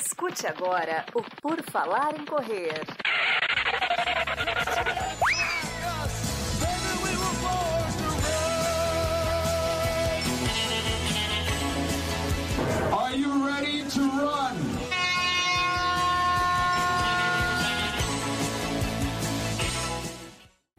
Escute agora o Por Falar em Correr. Are you ready to run?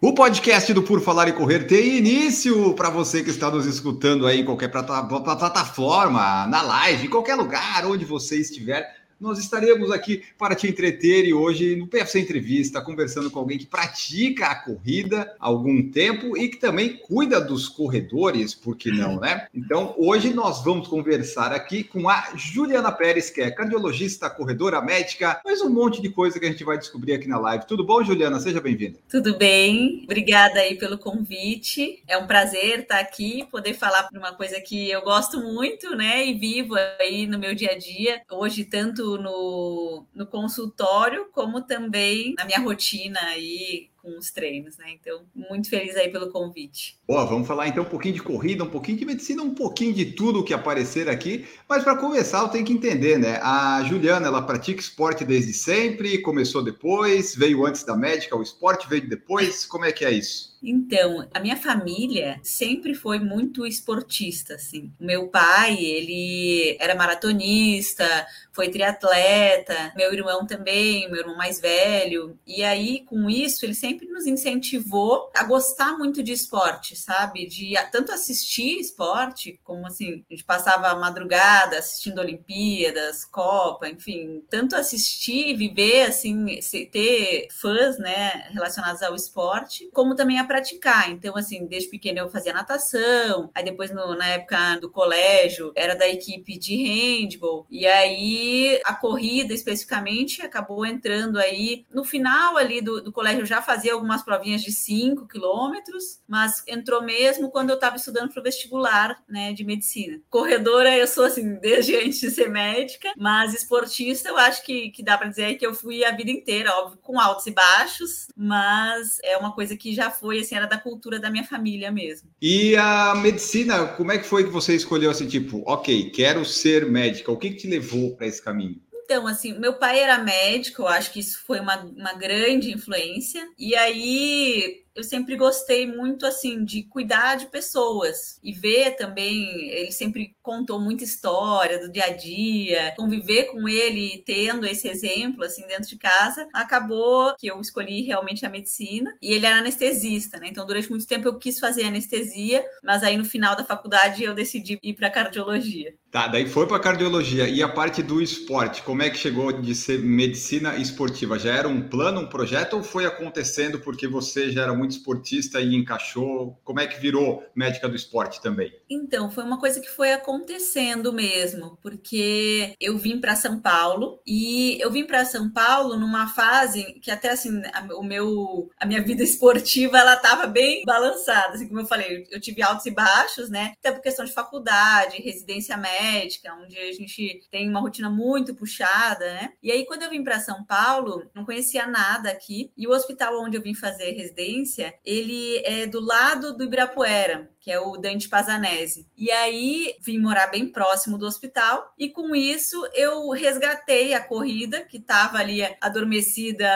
O podcast do Por Falar e Correr tem início para você que está nos escutando aí em qualquer plata- plataforma, na live, em qualquer lugar onde você estiver. Nós estaremos aqui para te entreter e hoje no PFC Entrevista, conversando com alguém que pratica a corrida há algum tempo e que também cuida dos corredores, por que não, né? Então, hoje nós vamos conversar aqui com a Juliana Pérez, que é cardiologista, corredora médica, mais um monte de coisa que a gente vai descobrir aqui na live. Tudo bom, Juliana? Seja bem-vinda. Tudo bem? Obrigada aí pelo convite. É um prazer estar aqui, poder falar por uma coisa que eu gosto muito, né? E vivo aí no meu dia a dia. Hoje, tanto no, no consultório, como também na minha rotina aí com os treinos, né? Então, muito feliz aí pelo convite. Boa, vamos falar então um pouquinho de corrida, um pouquinho de medicina, um pouquinho de tudo que aparecer aqui. Mas para começar, eu tenho que entender, né? A Juliana, ela pratica esporte desde sempre, começou depois, veio antes da médica, o esporte veio depois. Como é que é isso? Então, a minha família sempre foi muito esportista, assim. Meu pai, ele era maratonista, foi triatleta, meu irmão também, meu irmão mais velho. E aí, com isso, ele sempre nos incentivou a gostar muito de esporte, sabe? De tanto assistir esporte, como assim, a gente passava a madrugada assistindo Olimpíadas, Copa, enfim, tanto assistir, viver, assim, ter fãs, né, relacionados ao esporte, como também a praticar. Então, assim, desde pequeno eu fazia natação, aí depois no, na época do colégio era da equipe de handball, e aí a corrida especificamente acabou entrando aí no final ali do, do colégio eu já fazia algumas provinhas de 5 quilômetros, mas entrou mesmo quando eu estava estudando para o vestibular, né, de medicina. Corredora eu sou assim desde antes de ser médica, mas esportista eu acho que, que dá para dizer que eu fui a vida inteira, óbvio, com altos e baixos, mas é uma coisa que já foi assim, era da cultura da minha família mesmo. E a medicina, como é que foi que você escolheu assim, tipo, ok, quero ser médica? O que, que te levou para esse caminho? Então, assim, meu pai era médico, eu acho que isso foi uma, uma grande influência. E aí eu sempre gostei muito assim de cuidar de pessoas e ver também ele sempre contou muita história do dia a dia conviver com ele tendo esse exemplo assim dentro de casa acabou que eu escolhi realmente a medicina e ele era anestesista né? Então durante muito tempo eu quis fazer anestesia mas aí no final da faculdade eu decidi ir para cardiologia. Tá, daí foi para cardiologia. E a parte do esporte, como é que chegou de ser medicina esportiva? Já era um plano, um projeto ou foi acontecendo porque você já era muito esportista e encaixou? Como é que virou médica do esporte também? Então, foi uma coisa que foi acontecendo mesmo, porque eu vim para São Paulo e eu vim para São Paulo numa fase que até assim, a, o meu a minha vida esportiva ela estava bem balançada, assim como eu falei, eu tive altos e baixos, né? Até por questão de faculdade, residência médica, onde a gente tem uma rotina muito puxada, né? E aí quando eu vim para São Paulo, não conhecia nada aqui, e o hospital onde eu vim fazer residência, ele é do lado do Ibirapuera, que é o Dante Pazanese. E aí vim morar bem próximo do hospital e com isso eu resgatei a corrida que estava ali adormecida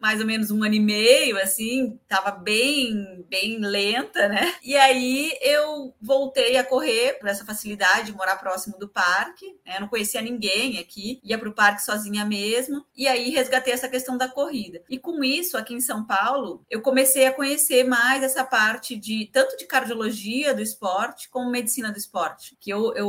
mais ou menos um ano e meio, assim, tava bem, bem lenta, né? E aí eu voltei a correr por essa facilidade de morar próximo do parque, né? Eu não conhecia ninguém aqui, ia para o parque sozinha mesmo, e aí resgatei essa questão da corrida. E com isso, aqui em São Paulo, eu comecei a conhecer mais essa parte de tanto de cardiologia do esporte como medicina do esporte, que eu, eu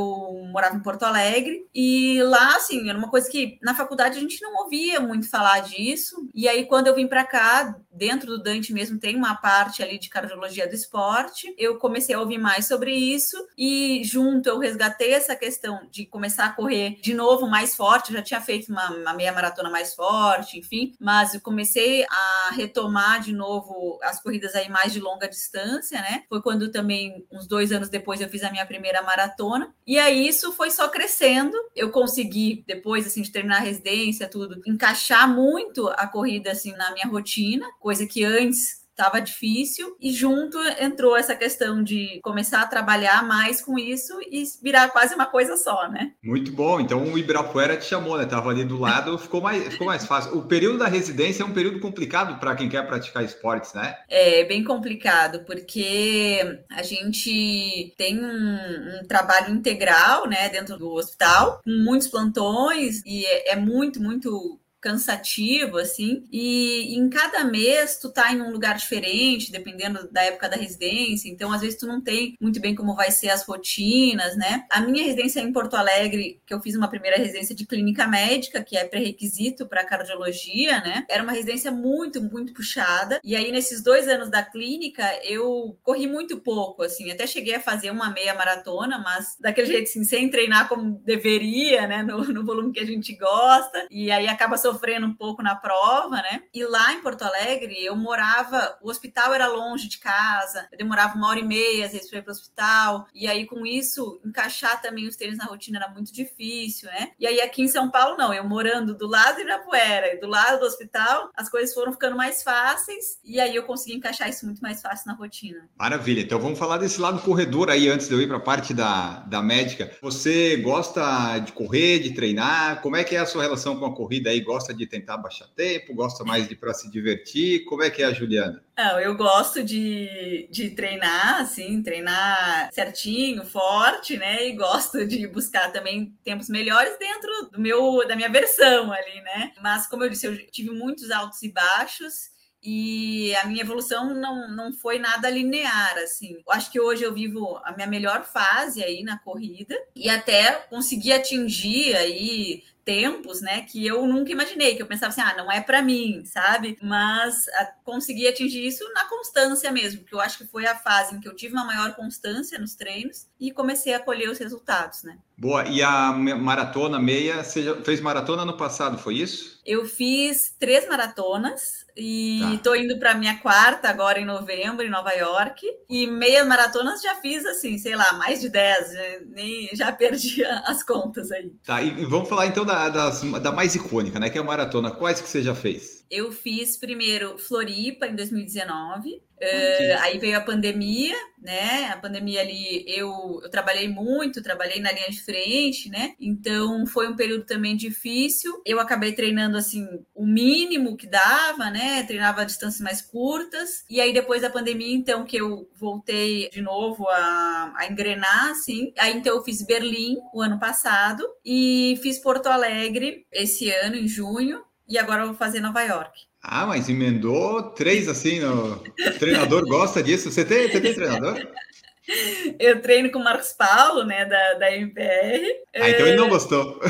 morava em Porto Alegre e lá, assim, era uma coisa que na faculdade a gente não ouvia muito falar disso, e aí quando eu vim para cá, dentro do Dante mesmo tem uma parte ali de cardiologia do esporte. Eu comecei a ouvir mais sobre isso e junto eu resgatei essa questão de começar a correr de novo mais forte. Eu já tinha feito uma, uma meia maratona mais forte, enfim, mas eu comecei a retomar de novo as corridas aí mais de longa distância, né? Foi quando também uns dois anos depois eu fiz a minha primeira maratona e aí isso foi só crescendo. Eu consegui depois assim de terminar a residência tudo encaixar muito a corrida assim na minha rotina, coisa que antes estava difícil, e junto entrou essa questão de começar a trabalhar mais com isso e virar quase uma coisa só, né? Muito bom. Então o Ibirapuera te chamou, né? Tava ali do lado, ficou mais, ficou mais fácil. O período da residência é um período complicado para quem quer praticar esportes, né? É bem complicado, porque a gente tem um, um trabalho integral, né, dentro do hospital, com muitos plantões, e é, é muito, muito cansativo, assim, e em cada mês tu tá em um lugar diferente, dependendo da época da residência, então às vezes tu não tem muito bem como vai ser as rotinas, né? A minha residência é em Porto Alegre, que eu fiz uma primeira residência de clínica médica, que é pré-requisito para cardiologia, né? Era uma residência muito, muito puxada, e aí nesses dois anos da clínica eu corri muito pouco, assim, até cheguei a fazer uma meia maratona, mas daquele jeito assim, sem treinar como deveria, né, no, no volume que a gente gosta, e aí acaba sofrendo sofrendo um pouco na prova, né? E lá em Porto Alegre, eu morava, o hospital era longe de casa, eu demorava uma hora e meia, às vezes, para ir para o hospital. E aí, com isso, encaixar também os treinos na rotina era muito difícil, né? E aí, aqui em São Paulo, não, eu morando do lado de Irapuera e do lado do hospital, as coisas foram ficando mais fáceis e aí eu consegui encaixar isso muito mais fácil na rotina. Maravilha. Então, vamos falar desse lado corredor aí, antes de eu ir para a parte da, da médica. Você gosta de correr, de treinar? Como é que é a sua relação com a corrida aí? Gosta gosta de tentar baixar tempo, gosta mais de para se divertir? Como é que é a Juliana? Não, eu gosto de, de treinar, assim, treinar certinho, forte, né? E gosto de buscar também tempos melhores dentro do meu da minha versão ali, né? Mas como eu disse, eu tive muitos altos e baixos e a minha evolução não, não foi nada linear, assim. Eu acho que hoje eu vivo a minha melhor fase aí na corrida e até consegui atingir aí tempos, né, que eu nunca imaginei, que eu pensava assim, ah, não é para mim, sabe? Mas a, consegui atingir isso na constância mesmo, que eu acho que foi a fase em que eu tive uma maior constância nos treinos e comecei a colher os resultados, né? Boa, e a maratona meia, você fez maratona no passado, foi isso? Eu fiz três maratonas e tá. tô indo para minha quarta agora em novembro em Nova York e meia maratonas já fiz assim, sei lá, mais de dez, nem já perdi as contas aí. Tá, e vamos falar então da, das, da mais icônica, né, que é a maratona. Quais que você já fez? Eu fiz primeiro Floripa em 2019, Uh, aí veio a pandemia, né? A pandemia ali, eu, eu trabalhei muito, trabalhei na linha de frente, né? Então foi um período também difícil. Eu acabei treinando assim o mínimo que dava, né? Treinava a distâncias mais curtas. E aí depois da pandemia, então, que eu voltei de novo a, a engrenar, assim. Aí então eu fiz Berlim o ano passado e fiz Porto Alegre esse ano, em junho. E agora eu vou fazer Nova York. Ah, mas emendou três assim, no... o treinador gosta disso. Você tem, você tem treinador? Eu treino com o Marcos Paulo, né, da, da MPR. Ah, então ele não gostou.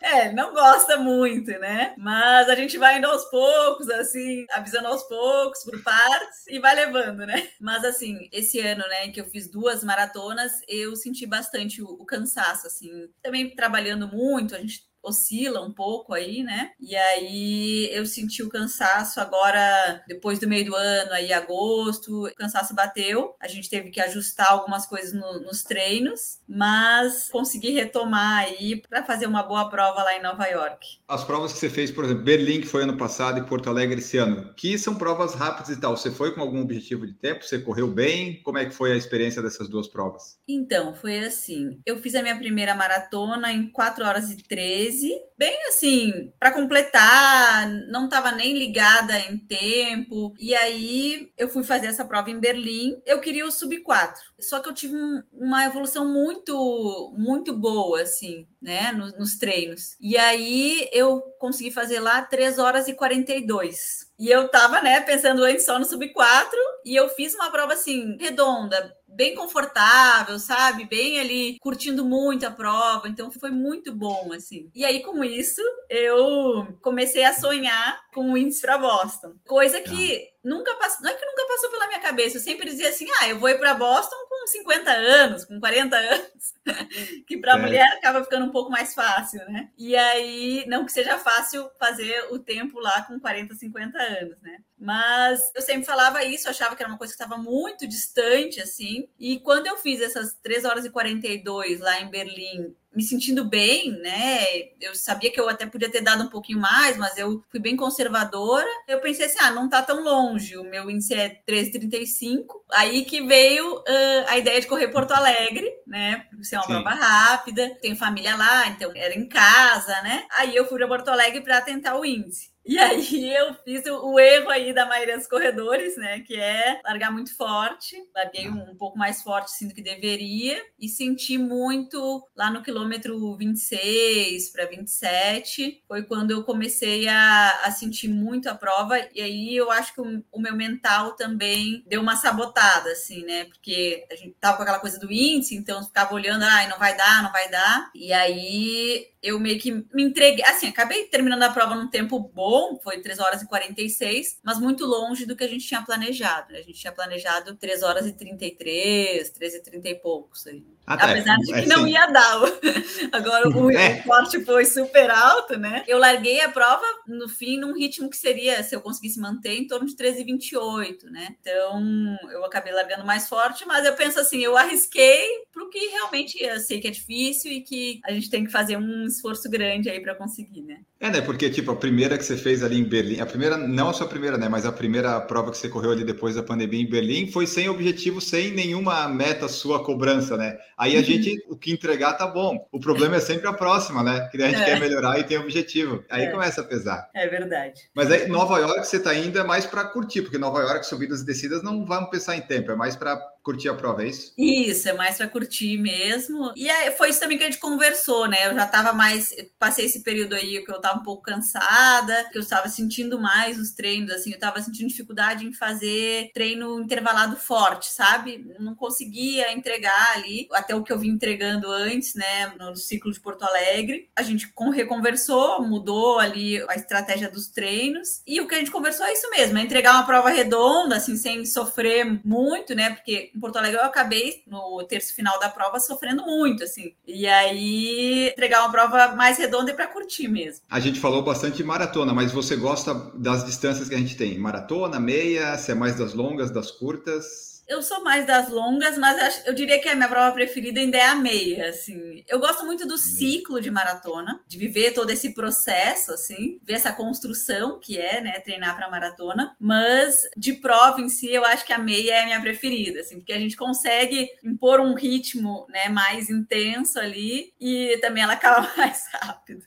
É, não gosta muito, né? Mas a gente vai indo aos poucos, assim, avisando aos poucos, por partes, e vai levando, né? Mas, assim, esse ano, né, que eu fiz duas maratonas, eu senti bastante o, o cansaço, assim. Também trabalhando muito, a gente oscila um pouco aí, né? E aí eu senti o cansaço agora, depois do meio do ano, aí agosto, o cansaço bateu. A gente teve que ajustar algumas coisas no, nos treinos, mas consegui retomar aí para fazer uma boa prova lá em Nova York. As provas que você fez, por exemplo, Berlim, que foi ano passado, e Porto Alegre esse ano, que são provas rápidas e tal. Você foi com algum objetivo de tempo? Você correu bem? Como é que foi a experiência dessas duas provas? Então, foi assim. Eu fiz a minha primeira maratona em 4 horas e 13 bem assim, para completar, não estava nem ligada em tempo. E aí eu fui fazer essa prova em Berlim. Eu queria o sub 4. Só que eu tive um, uma evolução muito muito boa assim, né, nos, nos treinos. E aí eu consegui fazer lá 3 horas e 42. E eu tava, né, pensando antes só no sub 4 e eu fiz uma prova assim redonda, bem confortável, sabe? Bem ali, curtindo muito a prova. Então foi muito bom, assim. E aí, com isso, eu comecei a sonhar com o índice para Boston. Coisa que ah. Nunca passou, não é que nunca passou pela minha cabeça. Eu sempre dizia assim: ah, eu vou ir para Boston com 50 anos, com 40 anos. que para é. mulher acaba ficando um pouco mais fácil, né? E aí, não que seja fácil fazer o tempo lá com 40, 50 anos, né? Mas eu sempre falava isso, achava que era uma coisa que estava muito distante, assim. E quando eu fiz essas 3 horas e 42 lá em Berlim, me sentindo bem, né? Eu sabia que eu até podia ter dado um pouquinho mais, mas eu fui bem conservadora. Eu pensei assim, ah, não tá tão longe, o meu índice é 3,35. Aí que veio uh, a ideia de correr Porto Alegre, né? Ser uma Sim. prova rápida, tenho família lá, então era em casa, né? Aí eu fui para Porto Alegre para tentar o índice. E aí eu fiz o, erro aí da maioria dos corredores, né? Que é largar muito forte. Larguei um, um pouco mais forte assim, do que deveria e senti muito lá no quilômetro 26 para 27. Foi quando eu comecei a, a, sentir muito a prova. E aí eu acho que o, o, meu mental também deu uma sabotada, assim, né? Porque a gente tava com aquela coisa do índice, então ficava olhando, ai, não vai dar, não vai dar. E aí eu meio que me entreguei, assim, acabei terminando a prova num tempo bom, foi 3 horas e 46, mas muito longe do que a gente tinha planejado. Né? A gente tinha planejado 3 horas e 33, 13 e 30 e poucos aí. Até, Apesar de que é, não ia dar. Agora o, é. forte foi super alto, né? Eu larguei a prova no fim num ritmo que seria, se eu conseguisse manter, em torno de 13,28, né? Então eu acabei largando mais forte, mas eu penso assim, eu arrisquei pro que realmente eu sei que é difícil e que a gente tem que fazer um esforço grande aí para conseguir, né? É, né? Porque, tipo, a primeira que você fez ali em Berlim, a primeira, não a sua primeira, né? Mas a primeira prova que você correu ali depois da pandemia em Berlim foi sem objetivo, sem nenhuma meta sua cobrança, né? Aí a gente, o que entregar tá bom. O problema é sempre a próxima, né? Que a gente é. quer melhorar e tem objetivo. Aí é. começa a pesar. É verdade. Mas aí, Nova York, você tá indo é mais para curtir, porque Nova York, subidas e descidas, não vamos pensar em tempo, é mais para curtir a prova, é isso? Isso, é mais para curtir mesmo. E é, foi isso também que a gente conversou, né? Eu já estava mais. Passei esse período aí que eu estava um pouco cansada, que eu estava sentindo mais os treinos, assim, eu estava sentindo dificuldade em fazer treino intervalado forte, sabe? Não conseguia entregar ali, até o que eu vim entregando antes, né? No ciclo de Porto Alegre. A gente reconversou, mudou ali a estratégia dos treinos. E o que a gente conversou é isso mesmo: é entregar uma prova redonda, assim, sem sofrer muito, né? Porque em Porto Alegre eu acabei no terço final da prova sofrendo muito, assim. E aí entregar uma prova mais redonda e para curtir mesmo. A gente falou bastante de maratona, mas você gosta das distâncias que a gente tem? Maratona, meia, se é mais das longas, das curtas? Eu sou mais das longas, mas eu diria que a minha prova preferida ainda é a meia, assim. Eu gosto muito do ciclo de maratona, de viver todo esse processo, assim, ver essa construção que é, né, treinar para maratona, mas de prova em si, eu acho que a meia é a minha preferida, assim, porque a gente consegue impor um ritmo, né, mais intenso ali e também ela acaba mais rápido.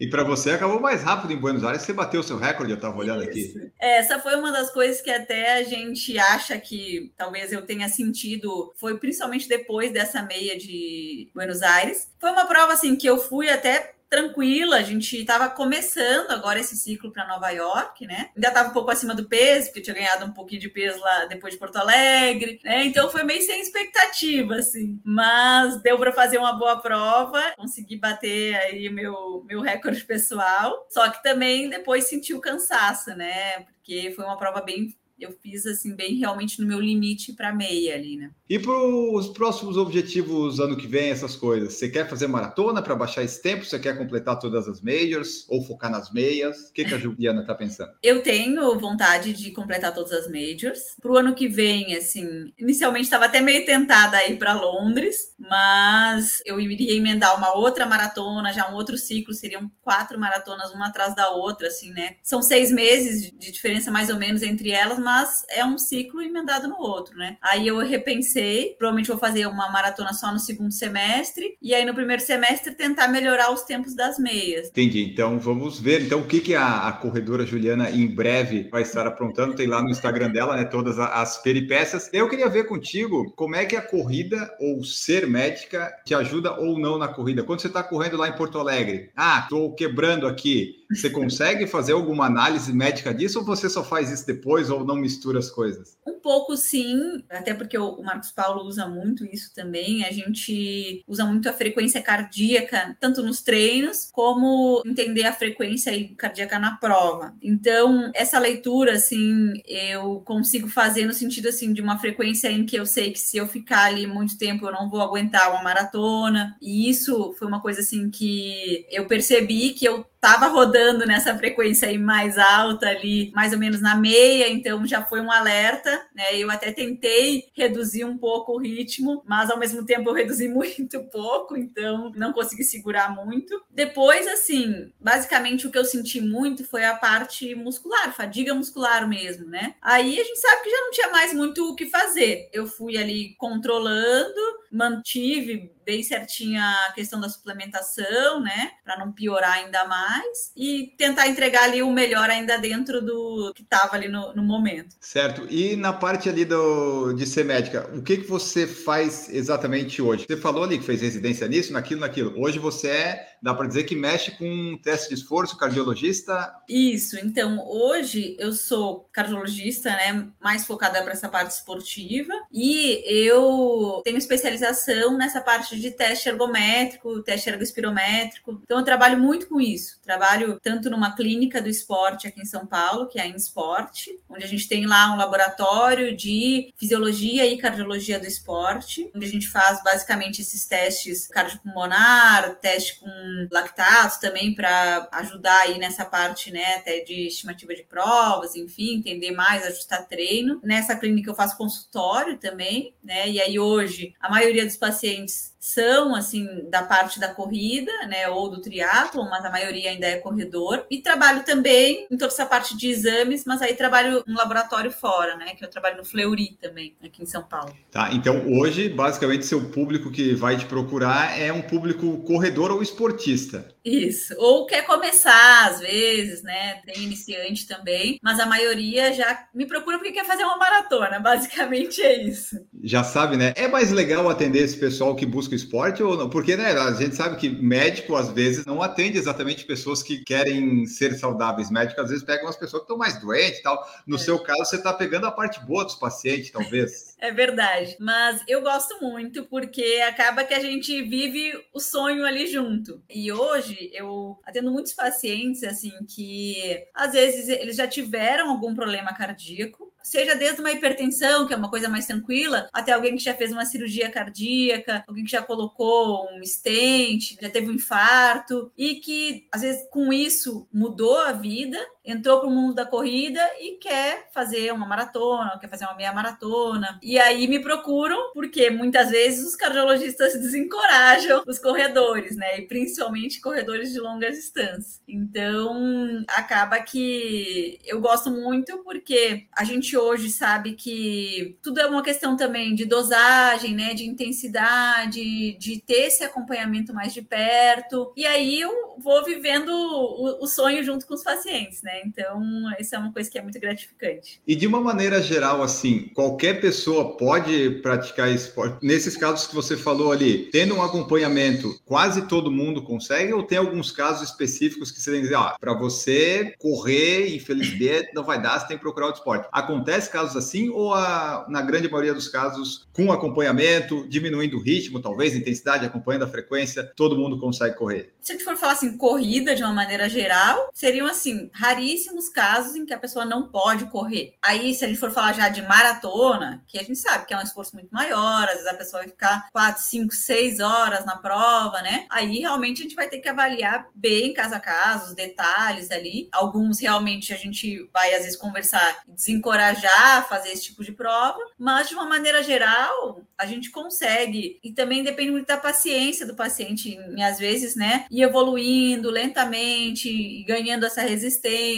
E para você acabou mais rápido em Buenos Aires, você bateu o seu recorde, eu estava olhando Isso. aqui. Essa foi uma das coisas que até a gente acha que talvez talvez eu tenha sentido, foi principalmente depois dessa meia de Buenos Aires. Foi uma prova assim que eu fui até tranquila, a gente estava começando agora esse ciclo para Nova York, né? Ainda estava um pouco acima do peso, porque tinha ganhado um pouquinho de peso lá depois de Porto Alegre, né? Então foi meio sem expectativa, assim. Mas deu para fazer uma boa prova, consegui bater aí meu, meu recorde pessoal. Só que também depois senti o cansaço, né? Porque foi uma prova bem eu fiz assim bem realmente no meu limite para meia ali, né? E para os próximos objetivos ano que vem, essas coisas, você quer fazer maratona para baixar esse tempo? Você quer completar todas as majors ou focar nas meias? O que, que a Juliana está pensando? Eu tenho vontade de completar todas as majors. Para o ano que vem, assim, inicialmente estava até meio tentada a ir para Londres, mas eu iria emendar uma outra maratona, já um outro ciclo, seriam quatro maratonas uma atrás da outra, assim, né? São seis meses de diferença mais ou menos entre elas, mas é um ciclo emendado no outro, né? Aí eu repensei, provavelmente vou fazer uma maratona só no segundo semestre, e aí no primeiro semestre tentar melhorar os tempos das meias. Entendi. Então vamos ver então o que, que a, a corredora Juliana em breve vai estar aprontando. Tem lá no Instagram dela, né? Todas as peripécias. Eu queria ver contigo como é que a corrida ou ser médica te ajuda ou não na corrida. Quando você está correndo lá em Porto Alegre, ah, estou quebrando aqui. Você consegue fazer alguma análise médica disso ou você só faz isso depois ou não mistura as coisas? Um pouco sim, até porque o Marcos Paulo usa muito isso também. A gente usa muito a frequência cardíaca, tanto nos treinos, como entender a frequência cardíaca na prova. Então, essa leitura, assim, eu consigo fazer no sentido, assim, de uma frequência em que eu sei que se eu ficar ali muito tempo, eu não vou aguentar uma maratona. E isso foi uma coisa, assim, que eu percebi que eu estava rodando nessa frequência aí mais alta ali, mais ou menos na meia, então já foi um alerta, né? Eu até tentei reduzir um pouco o ritmo, mas ao mesmo tempo eu reduzi muito pouco, então não consegui segurar muito. Depois, assim, basicamente o que eu senti muito foi a parte muscular, fadiga muscular mesmo, né? Aí a gente sabe que já não tinha mais muito o que fazer. Eu fui ali controlando, mantive bem certinha a questão da suplementação, né, para não piorar ainda mais e tentar entregar ali o melhor ainda dentro do que estava ali no, no, momento. Certo. E na parte ali do, de ser médica, o que que você faz exatamente hoje? Você falou ali que fez residência nisso, naquilo, naquilo. Hoje você é, dá para dizer que mexe com teste de esforço, cardiologista? Isso. Então, hoje eu sou cardiologista, né, mais focada para essa parte esportiva e eu tenho especialização nessa parte parte de teste ergométrico, teste ergospirométrico. Então, eu trabalho muito com isso. Trabalho tanto numa clínica do esporte aqui em São Paulo, que é a InSport, onde a gente tem lá um laboratório de fisiologia e cardiologia do esporte, onde a gente faz basicamente esses testes cardiopulmonar, teste com lactato também para ajudar aí nessa parte, né, até de estimativa de provas, enfim, entender mais, ajustar treino. Nessa clínica eu faço consultório também, né? E aí hoje a maioria dos pacientes são assim da parte da corrida, né, ou do triatlo, mas a maioria ainda é corredor. E trabalho também em toda essa parte de exames, mas aí trabalho no laboratório fora, né, que eu trabalho no Fleury também, aqui em São Paulo. Tá, então hoje basicamente seu público que vai te procurar é um público corredor ou esportista. Isso, ou quer começar às vezes, né? Tem iniciante também, mas a maioria já me procura porque quer fazer uma maratona, basicamente é isso. Já sabe, né? É mais legal atender esse pessoal que busca esporte ou não? Porque, né, a gente sabe que médico às vezes não atende exatamente pessoas que querem ser saudáveis. Médico às vezes pega umas pessoas que estão mais doentes e tal. No é. seu caso, você está pegando a parte boa dos pacientes, talvez. É verdade, mas eu gosto muito porque acaba que a gente vive o sonho ali junto. E hoje eu atendo muitos pacientes assim que às vezes eles já tiveram algum problema cardíaco seja desde uma hipertensão, que é uma coisa mais tranquila, até alguém que já fez uma cirurgia cardíaca, alguém que já colocou um stent, já teve um infarto, e que, às vezes, com isso mudou a vida, entrou para o mundo da corrida e quer fazer uma maratona, quer fazer uma meia maratona. E aí me procuram, porque muitas vezes os cardiologistas desencorajam os corredores, né? E principalmente corredores de longa distância. Então, acaba que eu gosto muito porque a gente hoje sabe que tudo é uma questão também de dosagem, né, de intensidade, de ter esse acompanhamento mais de perto. E aí eu vou vivendo o, o sonho junto com os pacientes, né? Então, isso é uma coisa que é muito gratificante. E de uma maneira geral, assim, qualquer pessoa pode praticar esporte. Nesses casos que você falou ali, tendo um acompanhamento, quase todo mundo consegue, ou tem alguns casos específicos que você tem que dizer, ah, para você correr, infelizmente, não vai dar, você tem que procurar o esporte. Acontece casos assim ou a, na grande maioria dos casos com acompanhamento, diminuindo o ritmo, talvez intensidade, acompanhando a frequência, todo mundo consegue correr? Se a gente for falar assim, corrida de uma maneira geral, seriam assim raríssimos casos em que a pessoa não pode correr. Aí, se a gente for falar já de maratona, que a gente sabe que é um esforço muito maior, às vezes a pessoa vai ficar 4, 5, 6 horas na prova, né? Aí realmente a gente vai ter que avaliar bem caso a caso, os detalhes ali. Alguns realmente a gente vai às vezes conversar e desencorajar encorajar a fazer esse tipo de prova, mas de uma maneira geral, a gente consegue. E também depende muito da paciência do paciente, e às vezes, né, ir evoluindo lentamente, e ganhando essa resistência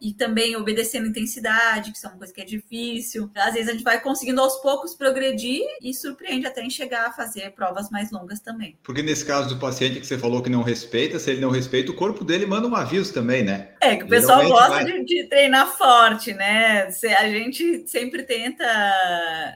e também obedecendo intensidade, que é uma coisa que é difícil. Às vezes a gente vai conseguindo aos poucos progredir e surpreende até em chegar a fazer provas mais longas também. Porque nesse caso do paciente que você falou que não respeita, se ele não respeita, o corpo dele manda um aviso também, né? É, que o pessoal gosta vai... de, de, treinar forte, né? A gente sempre tenta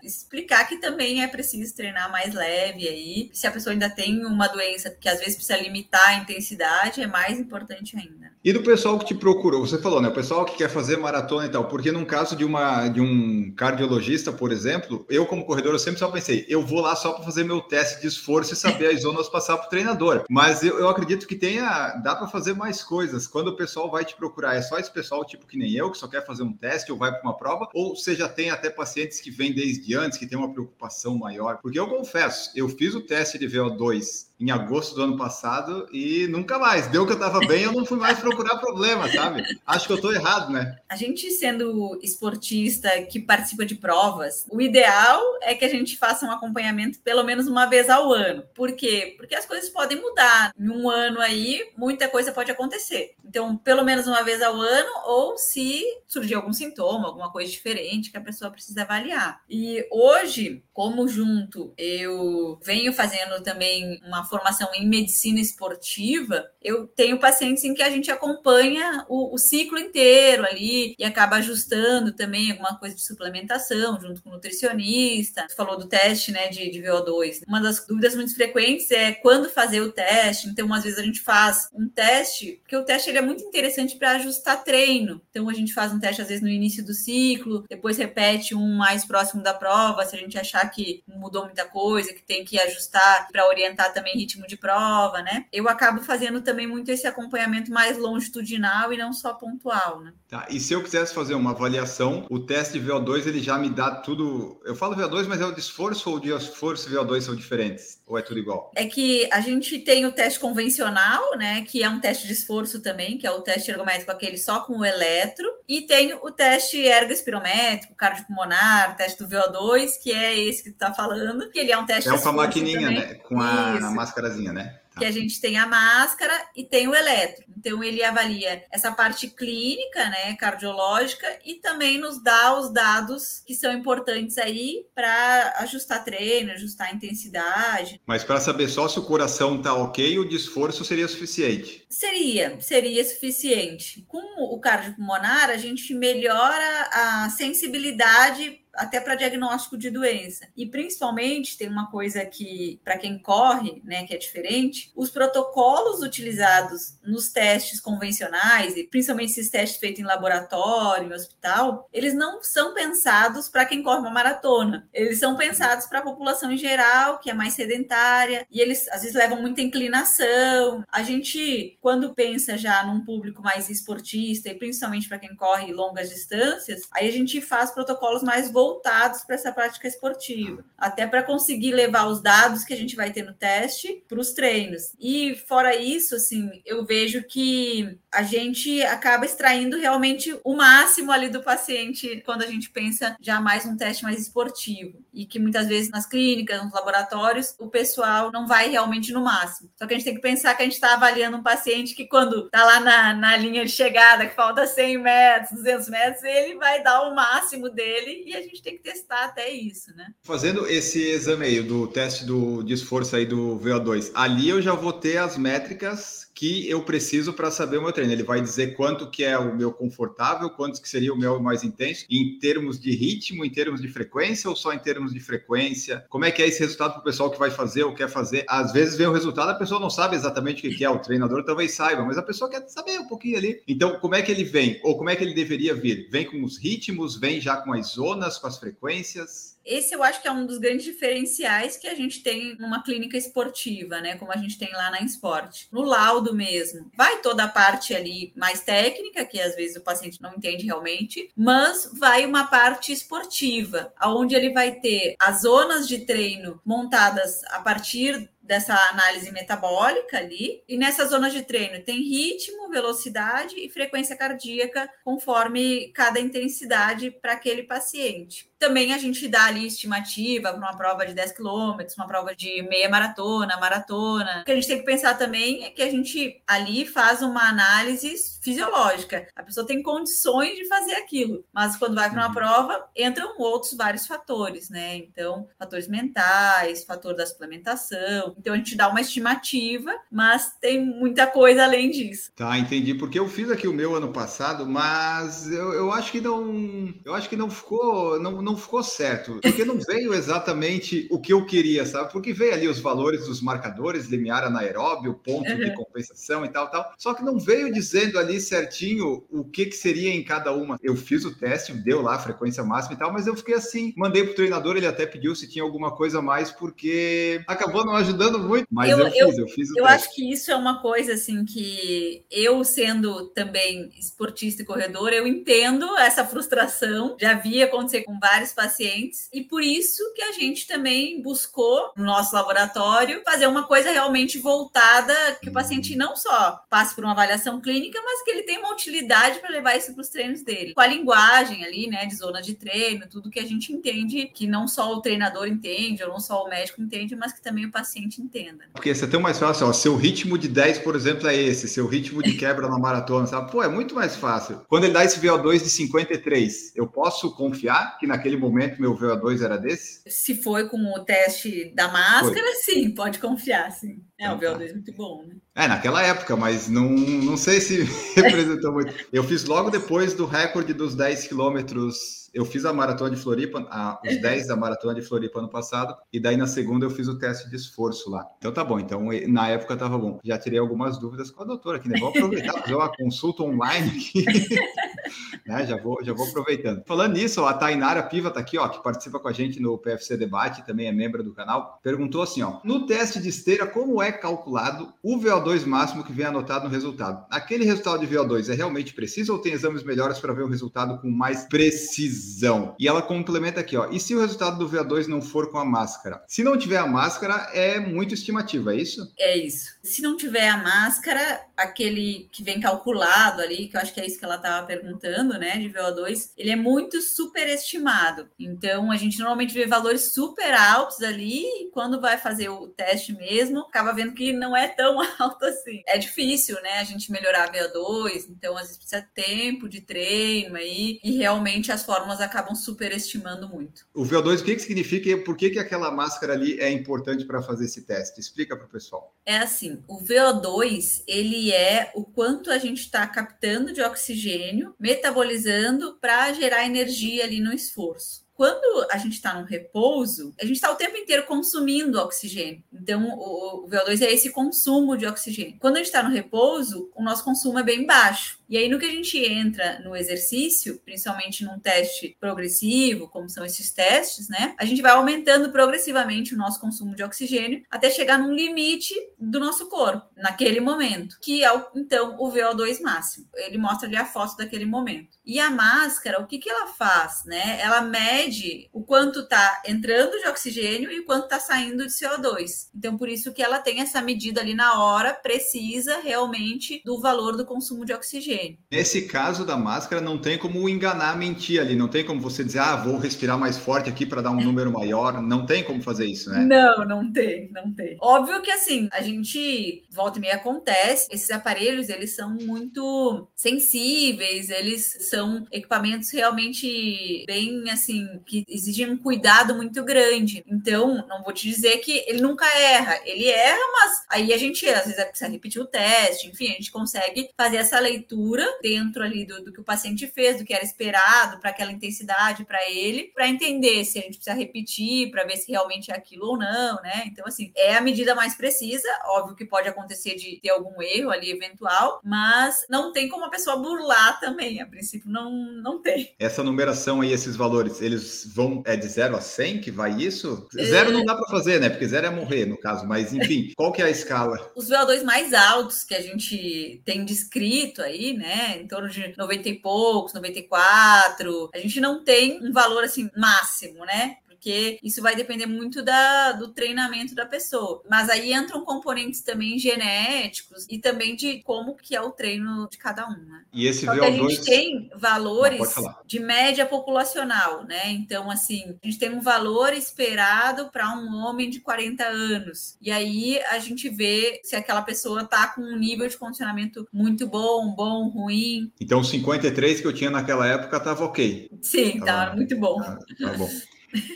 explicar que também é preciso treinar mais leve aí. Se a pessoa ainda tem uma doença que às vezes precisa limitar a intensidade, é mais importante ainda. E do pessoal que te procurou, você falou, né? O pessoal que quer fazer maratona e tal, porque num caso de uma de um cardiologista, por exemplo, eu como corredor eu sempre só pensei, eu vou lá só para fazer meu teste de esforço e saber as zonas passar para o treinador. Mas eu, eu acredito que tenha, dá para fazer mais coisas. Quando o pessoal vai te procurar, é só esse pessoal tipo que nem eu, que só quer fazer um teste ou vai para uma prova, ou você já tem até pacientes que vêm desde antes, que tem uma preocupação maior? Porque eu confesso, eu fiz o teste de VO2 em agosto do ano passado e nunca mais. Deu que eu estava bem, eu não fui mais procurar problema, sabe? Acho que eu estou errado, né? A gente sendo esportista que participa de provas, o ideal é que a gente faça um acompanhamento pelo menos uma vez ao ano. Por quê? Porque as coisas podem mudar. Em um ano aí, muita coisa pode acontecer. Então, pelo menos uma vez ao ano, ou se surgir algum sintoma, alguma coisa diferente que a pessoa precisa avaliar. E hoje, como junto eu venho fazendo também uma formação em medicina esportiva, eu tenho pacientes em que a gente acompanha o, o ciclo inteiro ali e acaba ajustando também alguma coisa de suplementação junto com o nutricionista. Você falou do teste né, de, de VO2. Uma das dúvidas muito frequentes é quando fazer o teste. Então, às vezes, a gente faz um teste, porque o teste ele é muito interessante para ajustar treino. Então, a gente faz um teste, às vezes, no início do ciclo, depois repete um mais próximo da prova, se a gente achar que mudou muita coisa, que tem que ajustar para orientar também ritmo de prova, né? Eu acabo fazendo também muito esse acompanhamento mais longitudinal e não só pontual, né? Tá, e se eu quisesse fazer uma avaliação, o teste de VO2 ele já me dá tudo. Eu falo VO2, mas é o de esforço ou o de esforço e VO2 são diferentes? Ou é tudo igual? É que a gente tem o teste convencional, né? Que é um teste de esforço também, que é o teste ergométrico, aquele só com o eletro, e tem o teste ergoespirométrico, cardiopulmonar, teste do VO2, que é esse que tu tá falando, que ele é um teste. É com a maquininha, também. né? Com a, a máscarazinha, né? Que a gente tem a máscara e tem o eletro. Então, ele avalia essa parte clínica, né, cardiológica, e também nos dá os dados que são importantes aí para ajustar treino, ajustar intensidade. Mas para saber só se o coração tá ok, o de esforço seria suficiente? Seria, seria suficiente. Com o cardiopulmonar, a gente melhora a sensibilidade até para diagnóstico de doença. E principalmente tem uma coisa que para quem corre, né, que é diferente, os protocolos utilizados nos testes convencionais e principalmente esses testes feitos em laboratório, em hospital, eles não são pensados para quem corre uma maratona. Eles são pensados para a população em geral, que é mais sedentária, e eles às vezes levam muita inclinação. A gente quando pensa já num público mais esportista e principalmente para quem corre longas distâncias, aí a gente faz protocolos mais voltados para essa prática esportiva, até para conseguir levar os dados que a gente vai ter no teste para os treinos. E fora isso, assim, eu vejo que a gente acaba extraindo realmente o máximo ali do paciente quando a gente pensa já mais um teste mais esportivo. E que muitas vezes nas clínicas, nos laboratórios, o pessoal não vai realmente no máximo. Só que a gente tem que pensar que a gente está avaliando um paciente que quando está lá na, na linha de chegada, que falta 100 metros, 200 metros, ele vai dar o máximo dele e a gente tem que testar até isso, né? Fazendo esse exame aí do teste do, de esforço aí do VO2, ali eu já vou ter as métricas que eu preciso para saber o meu treino. Ele vai dizer quanto que é o meu confortável, quanto que seria o meu mais intenso, em termos de ritmo, em termos de frequência ou só em termos de frequência? Como é que é esse resultado para o pessoal que vai fazer ou quer fazer? Às vezes vem o resultado, a pessoa não sabe exatamente o que é, o treinador talvez saiba, mas a pessoa quer saber um pouquinho ali. Então, como é que ele vem? Ou como é que ele deveria vir? Vem com os ritmos, vem já com as zonas, com as frequências? Esse eu acho que é um dos grandes diferenciais que a gente tem numa clínica esportiva, né? Como a gente tem lá na Esporte. No laudo mesmo, vai toda a parte ali mais técnica, que às vezes o paciente não entende realmente, mas vai uma parte esportiva, onde ele vai ter as zonas de treino montadas a partir dessa análise metabólica ali. E nessas zonas de treino tem ritmo, velocidade e frequência cardíaca conforme cada intensidade para aquele paciente. Também a gente dá ali estimativa para uma prova de 10 quilômetros, uma prova de meia maratona, maratona. O que a gente tem que pensar também é que a gente ali faz uma análise fisiológica. A pessoa tem condições de fazer aquilo, mas quando vai para uma uhum. prova, entram outros vários fatores, né? Então, fatores mentais, fator da suplementação. Então, a gente dá uma estimativa, mas tem muita coisa além disso. Tá, entendi. Porque eu fiz aqui o meu ano passado, mas eu, eu acho que não. Eu acho que não ficou. Não, não ficou certo. Porque não veio exatamente o que eu queria, sabe? Porque veio ali os valores dos marcadores, limiar anaeróbio, ponto uhum. de compensação e tal, tal. Só que não veio dizendo ali ali certinho o que, que seria em cada uma. Eu fiz o teste, deu lá a frequência máxima e tal, mas eu fiquei assim, mandei pro treinador, ele até pediu se tinha alguma coisa a mais, porque acabou não ajudando muito. Mas eu, eu fiz, eu, eu fiz o Eu teste. acho que isso é uma coisa assim que eu, sendo também esportista e corredor, eu entendo essa frustração. Já vi acontecer com vários vários pacientes, e por isso que a gente também buscou no nosso laboratório fazer uma coisa realmente voltada que o paciente não só passe por uma avaliação clínica, mas que ele tenha uma utilidade para levar isso para os treinos dele. Com a linguagem ali, né, de zona de treino, tudo que a gente entende, que não só o treinador entende, ou não só o médico entende, mas que também o paciente entenda. Porque você tem mais fácil, ó, seu ritmo de 10, por exemplo, é esse, seu ritmo de quebra na maratona, sabe? Pô, é muito mais fácil. Quando ele dá esse VO2 de 53, eu posso confiar que naquele momento meu VO2 era desse? Se foi com o teste da máscara, foi. sim, pode confiar, sim. É, o VO2 é muito bom, né? É, naquela época, mas não, não sei se representou muito. Eu fiz logo depois do recorde dos 10 quilômetros eu fiz a maratona de Floripa, a, os 10 da maratona de Floripa ano passado, e daí na segunda eu fiz o teste de esforço lá. Então tá bom, então na época tava bom. Já tirei algumas dúvidas com a doutora aqui, né? Vou aproveitar fazer uma consulta online aqui. né? Já vou, já vou aproveitando. Falando nisso, a Tainara Piva tá aqui, ó, que participa com a gente no PFC Debate, também é membro do canal, perguntou assim, ó, no teste de esteira, como é calculado o VO2 máximo que vem anotado no resultado? Aquele resultado de VO2 é realmente preciso ou tem exames melhores para ver o resultado com mais precisão? E ela complementa aqui, ó. E se o resultado do VA2 não for com a máscara? Se não tiver a máscara, é muito estimativa, é isso? É isso. Se não tiver a máscara, aquele que vem calculado ali, que eu acho que é isso que ela estava perguntando, né, de VO2, ele é muito superestimado. Então, a gente normalmente vê valores super altos ali, e quando vai fazer o teste mesmo, acaba vendo que não é tão alto assim. É difícil, né, a gente melhorar a VO2, então às vezes precisa tempo de treino aí, e realmente as formas acabam superestimando muito. O VO2, o que, que significa e por que, que aquela máscara ali é importante para fazer esse teste? Explica para o pessoal. É assim, o VO2, ele é o quanto a gente está captando de oxigênio, metabolizando para gerar energia ali no esforço quando a gente está no repouso, a gente está o tempo inteiro consumindo oxigênio. Então, o, VO2 é esse consumo de oxigênio. Quando a gente está no repouso, o nosso consumo é bem baixo. E aí, no que a gente entra no exercício, principalmente num teste progressivo, como são esses testes, né? A gente vai aumentando progressivamente o nosso consumo de oxigênio até chegar num limite do nosso corpo, naquele momento, que é, então, o VO2 máximo. Ele mostra ali a foto daquele momento. E a máscara, o que, que ela faz, né? Ela mede o quanto está entrando de oxigênio e o quanto está saindo de CO2. Então, por isso que ela tem essa medida ali na hora precisa realmente do valor do consumo de oxigênio. Nesse caso da máscara, não tem como enganar, mentir ali. Não tem como você dizer, ah, vou respirar mais forte aqui para dar um número maior. Não tem como fazer isso, né? Não, não tem, não tem. Óbvio que assim, a gente volta e meia acontece. Esses aparelhos, eles são muito sensíveis, eles são equipamentos realmente bem assim, que exigem um cuidado muito grande. Então, não vou te dizer que ele nunca erra. Ele erra, mas aí a gente às vezes precisa repetir o teste, enfim, a gente consegue fazer essa leitura dentro ali do, do que o paciente fez, do que era esperado para aquela intensidade para ele, para entender se a gente precisa repetir, para ver se realmente é aquilo ou não, né? Então, assim, é a medida mais precisa. Óbvio que pode acontecer de ter algum erro ali eventual, mas não tem como a pessoa burlar também. A princípio, não, não tem. Essa numeração aí, esses valores, eles vão. É de 0 a 100 que vai isso? Zero é... não dá para fazer, né? Porque zero é morrer, no caso, mas enfim, qual que é a escala? Os VO2 mais altos que a gente tem descrito aí, né? Em torno de 90 e poucos, 94. A gente não tem um valor assim máximo, né? Porque isso vai depender muito da, do treinamento da pessoa. Mas aí entram componentes também genéticos e também de como que é o treino de cada um, né? E esse Só VO2... a gente tem valores de média populacional, né? Então, assim, a gente tem um valor esperado para um homem de 40 anos. E aí a gente vê se aquela pessoa tá com um nível de condicionamento muito bom, bom, ruim. Então, 53 que eu tinha naquela época tava ok. Sim, tava, tava muito bom. Tá, tá bom.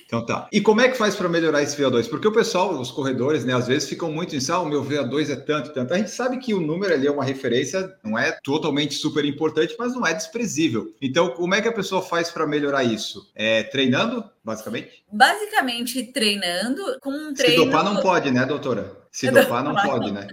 Então tá. E como é que faz para melhorar esse VO2? Porque o pessoal, os corredores, né, às vezes ficam muito em ah, o meu VO2 é tanto, tanto. A gente sabe que o número ali é uma referência, não é totalmente super importante, mas não é desprezível. Então, como é que a pessoa faz para melhorar isso? É treinando, basicamente? Basicamente treinando com um treino. Se dopar não pode, né, doutora? Se dopar não pode, né?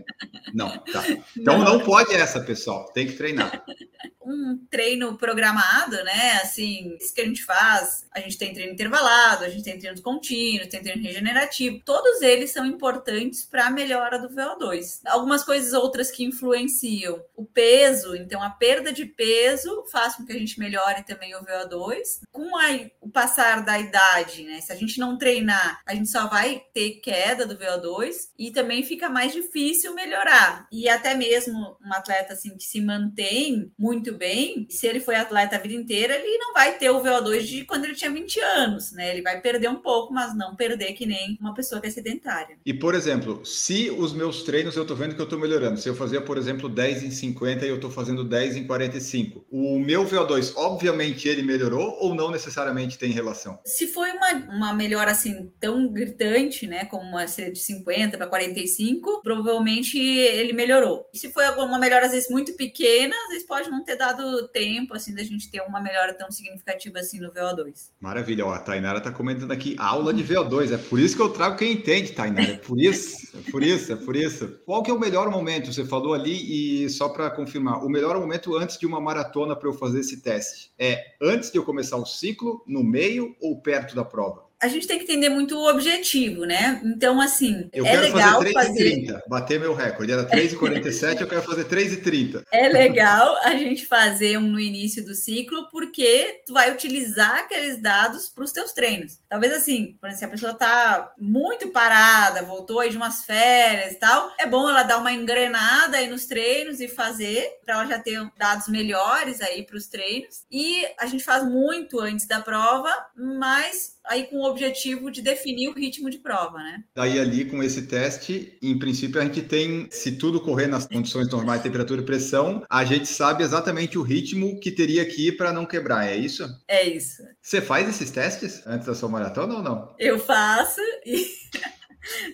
Não, tá. Então não, não pode essa, pessoal. Tem que treinar. um treino programado, né? Assim, isso que a gente faz, a gente tem treino intervalado, a gente tem treino contínuo, tem treino regenerativo. Todos eles são importantes para a melhora do VO2. Algumas coisas outras que influenciam o peso, então a perda de peso faz com que a gente melhore também o VO2. Com a, o passar da idade, né? Se a gente não treinar, a gente só vai ter queda do VO2 e também fica mais difícil melhorar. E até mesmo um atleta assim que se mantém muito bem, se ele foi atleta a vida inteira, ele não vai ter o VO2 de quando ele tinha 20 anos, né? Ele vai perder um pouco, mas não perder que nem uma pessoa que é sedentária. E, por exemplo, se os meus treinos eu tô vendo que eu tô melhorando, se eu fazia, por exemplo, 10 em 50 e eu tô fazendo 10 em 45, o meu VO2, obviamente, ele melhorou ou não necessariamente tem relação? Se foi uma, uma melhora assim tão gritante, né, como uma de 50 para 45, provavelmente ele melhorou. E se foi alguma melhora às vezes muito pequena, às vezes pode não ter dado tempo assim da gente ter uma melhora tão significativa assim no VO2. Maravilha, ó, a Tainara tá comentando aqui aula de VO2, é por isso que eu trago quem entende, Tainara, é por isso, é por isso, é por isso. Qual que é o melhor momento? Você falou ali e só para confirmar, o melhor momento antes de uma maratona para eu fazer esse teste é antes de eu começar o ciclo, no meio ou perto da prova? A gente tem que entender muito o objetivo, né? Então, assim, eu é legal fazer 3,30, fazer... bater meu recorde. Era 3,47, eu quero fazer 3,30. É legal a gente fazer um no início do ciclo, porque tu vai utilizar aqueles dados para os teus treinos. Talvez assim, por exemplo, se a pessoa está muito parada, voltou aí de umas férias e tal, é bom ela dar uma engrenada aí nos treinos e fazer, para ela já ter dados melhores aí para os treinos. E a gente faz muito antes da prova, mas aí com o objetivo de definir o ritmo de prova, né? Daí ali com esse teste, em princípio a gente tem, se tudo correr nas condições normais, temperatura e pressão, a gente sabe exatamente o ritmo que teria que ir para não quebrar, é isso? É isso. Você faz esses testes antes da sua maratona ou não? Eu faço e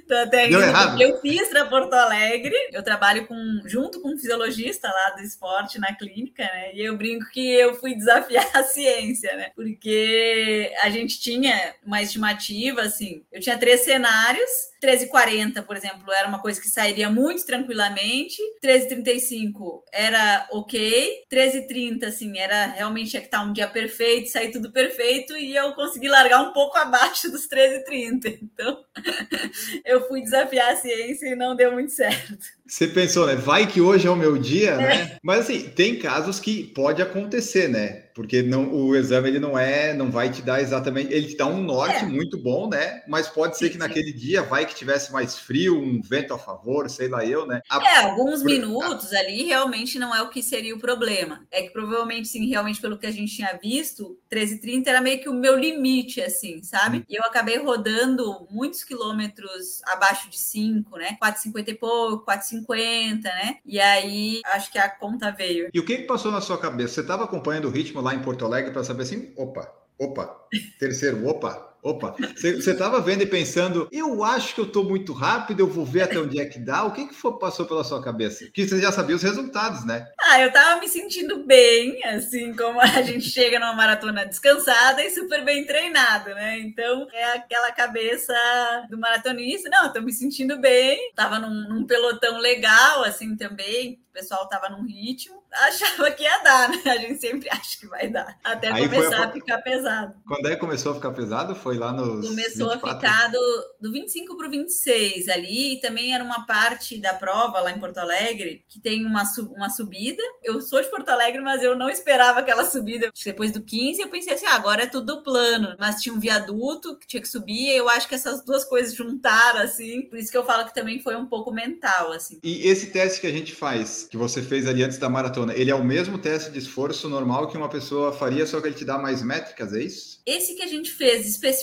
até Deu errado. Eu fiz para Porto Alegre, eu trabalho com, junto com um fisiologista lá do esporte na clínica, né? E eu brinco que eu fui desafiar a ciência, né? Porque a gente tinha uma estimativa, assim, eu tinha três cenários 13h40, por exemplo, era uma coisa que sairia muito tranquilamente. 13h35 era ok. 13h30, assim, era realmente tinha que estar um dia perfeito, sair tudo perfeito, e eu consegui largar um pouco abaixo dos 13h30. Então, eu fui desafiar a ciência e não deu muito certo. Você pensou, né? Vai que hoje é o meu dia, é. né? Mas assim, tem casos que pode acontecer, né? Porque não, o exame ele não é, não vai te dar exatamente, ele te dá um norte é. muito bom, né? Mas pode ser que naquele dia vai que tivesse mais frio, um vento a favor, sei lá eu, né? A... É, alguns minutos ali realmente não é o que seria o problema. É que provavelmente, sim, realmente pelo que a gente tinha visto, 13,30 era meio que o meu limite, assim, sabe? Hum. E eu acabei rodando muitos quilômetros abaixo de 5, né? 4,50 e pouco, 4,50 50, né? E aí acho que a conta veio. E o que, que passou na sua cabeça? Você estava acompanhando o ritmo lá em Porto Alegre para saber assim, opa, opa, terceiro, opa, Opa, você estava vendo e pensando, eu acho que eu estou muito rápido, eu vou ver até onde é que dá. O que, que foi, passou pela sua cabeça? Que você já sabia os resultados, né? Ah, eu estava me sentindo bem, assim como a gente chega numa maratona descansada e super bem treinado, né? Então é aquela cabeça do maratonista. Não, estou me sentindo bem, estava num, num pelotão legal, assim também pessoal estava num ritmo, achava que ia dar, né? A gente sempre acha que vai dar, até Aí começar a... a... ficar pesado. Quando é que começou a ficar pesado? Foi lá nos. Começou 24? a ficar do, do 25 para o 26 ali, e também era uma parte da prova lá em Porto Alegre que tem uma, uma subida. Eu sou de Porto Alegre, mas eu não esperava aquela subida. Depois do 15, eu pensei assim: ah, agora é tudo plano, mas tinha um viaduto que tinha que subir, eu acho que essas duas coisas juntaram, assim, por isso que eu falo que também foi um pouco mental, assim. E esse teste que a gente faz, que você fez ali antes da maratona, ele é o mesmo teste de esforço normal que uma pessoa faria, só que ele te dá mais métricas, é isso? Esse que a gente fez especificamente,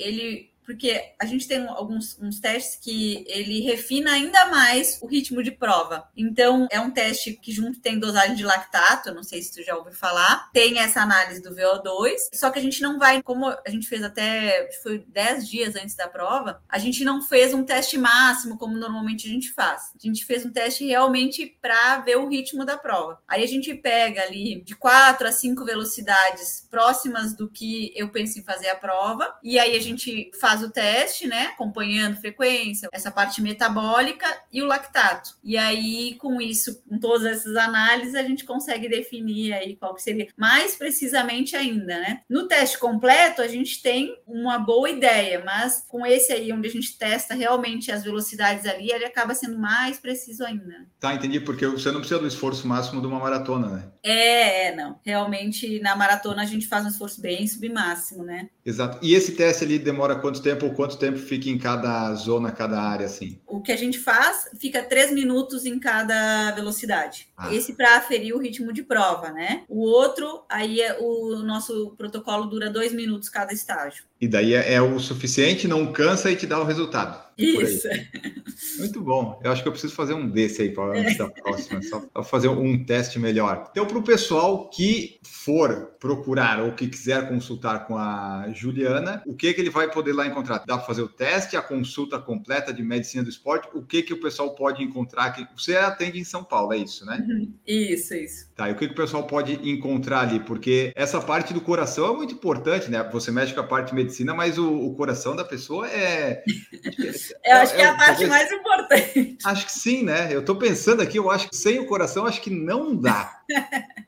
ele porque a gente tem alguns uns testes que ele refina ainda mais o ritmo de prova. Então, é um teste que junto tem dosagem de lactato, não sei se tu já ouviu falar, tem essa análise do VO2, só que a gente não vai, como a gente fez até, foi 10 dias antes da prova, a gente não fez um teste máximo como normalmente a gente faz. A gente fez um teste realmente para ver o ritmo da prova. Aí a gente pega ali de 4 a 5 velocidades próximas do que eu penso em fazer a prova, e aí a gente faz faz o teste, né? Acompanhando frequência, essa parte metabólica e o lactato. E aí, com isso, com todas essas análises, a gente consegue definir aí qual que seria mais precisamente ainda, né? No teste completo, a gente tem uma boa ideia, mas com esse aí, onde a gente testa realmente as velocidades ali, ele acaba sendo mais preciso ainda. Tá, entendi, porque você não precisa do esforço máximo de uma maratona, né? É, é, não. Realmente, na maratona, a gente faz um esforço bem submáximo, né? Exato. E esse teste ali demora quanto tempo ou quanto tempo fica em cada zona, cada área, assim? O que a gente faz fica três minutos em cada velocidade. Ah. Esse para aferir o ritmo de prova, né? O outro, aí é o nosso protocolo dura dois minutos cada estágio. E daí é, é o suficiente, não cansa e te dá o resultado. Isso. Muito bom. Eu acho que eu preciso fazer um desse aí para antes da próxima, só para fazer um teste melhor. Então, para o pessoal que for procurar ou que quiser consultar com a Juliana, o que que ele vai poder lá encontrar? Dá para fazer o teste, a consulta completa de medicina do esporte? O que que o pessoal pode encontrar? aqui? Você atende em São Paulo, é isso, né? Uhum. Isso, isso. Tá, e o que que o pessoal pode encontrar ali? Porque essa parte do coração é muito importante, né? Você mexe com a parte medicina, mas o, o coração da pessoa é... eu acho que é, é a parte talvez... mais importante. Acho que sim, né? Eu estou pensando aqui, eu acho que sem o coração, acho que não dá.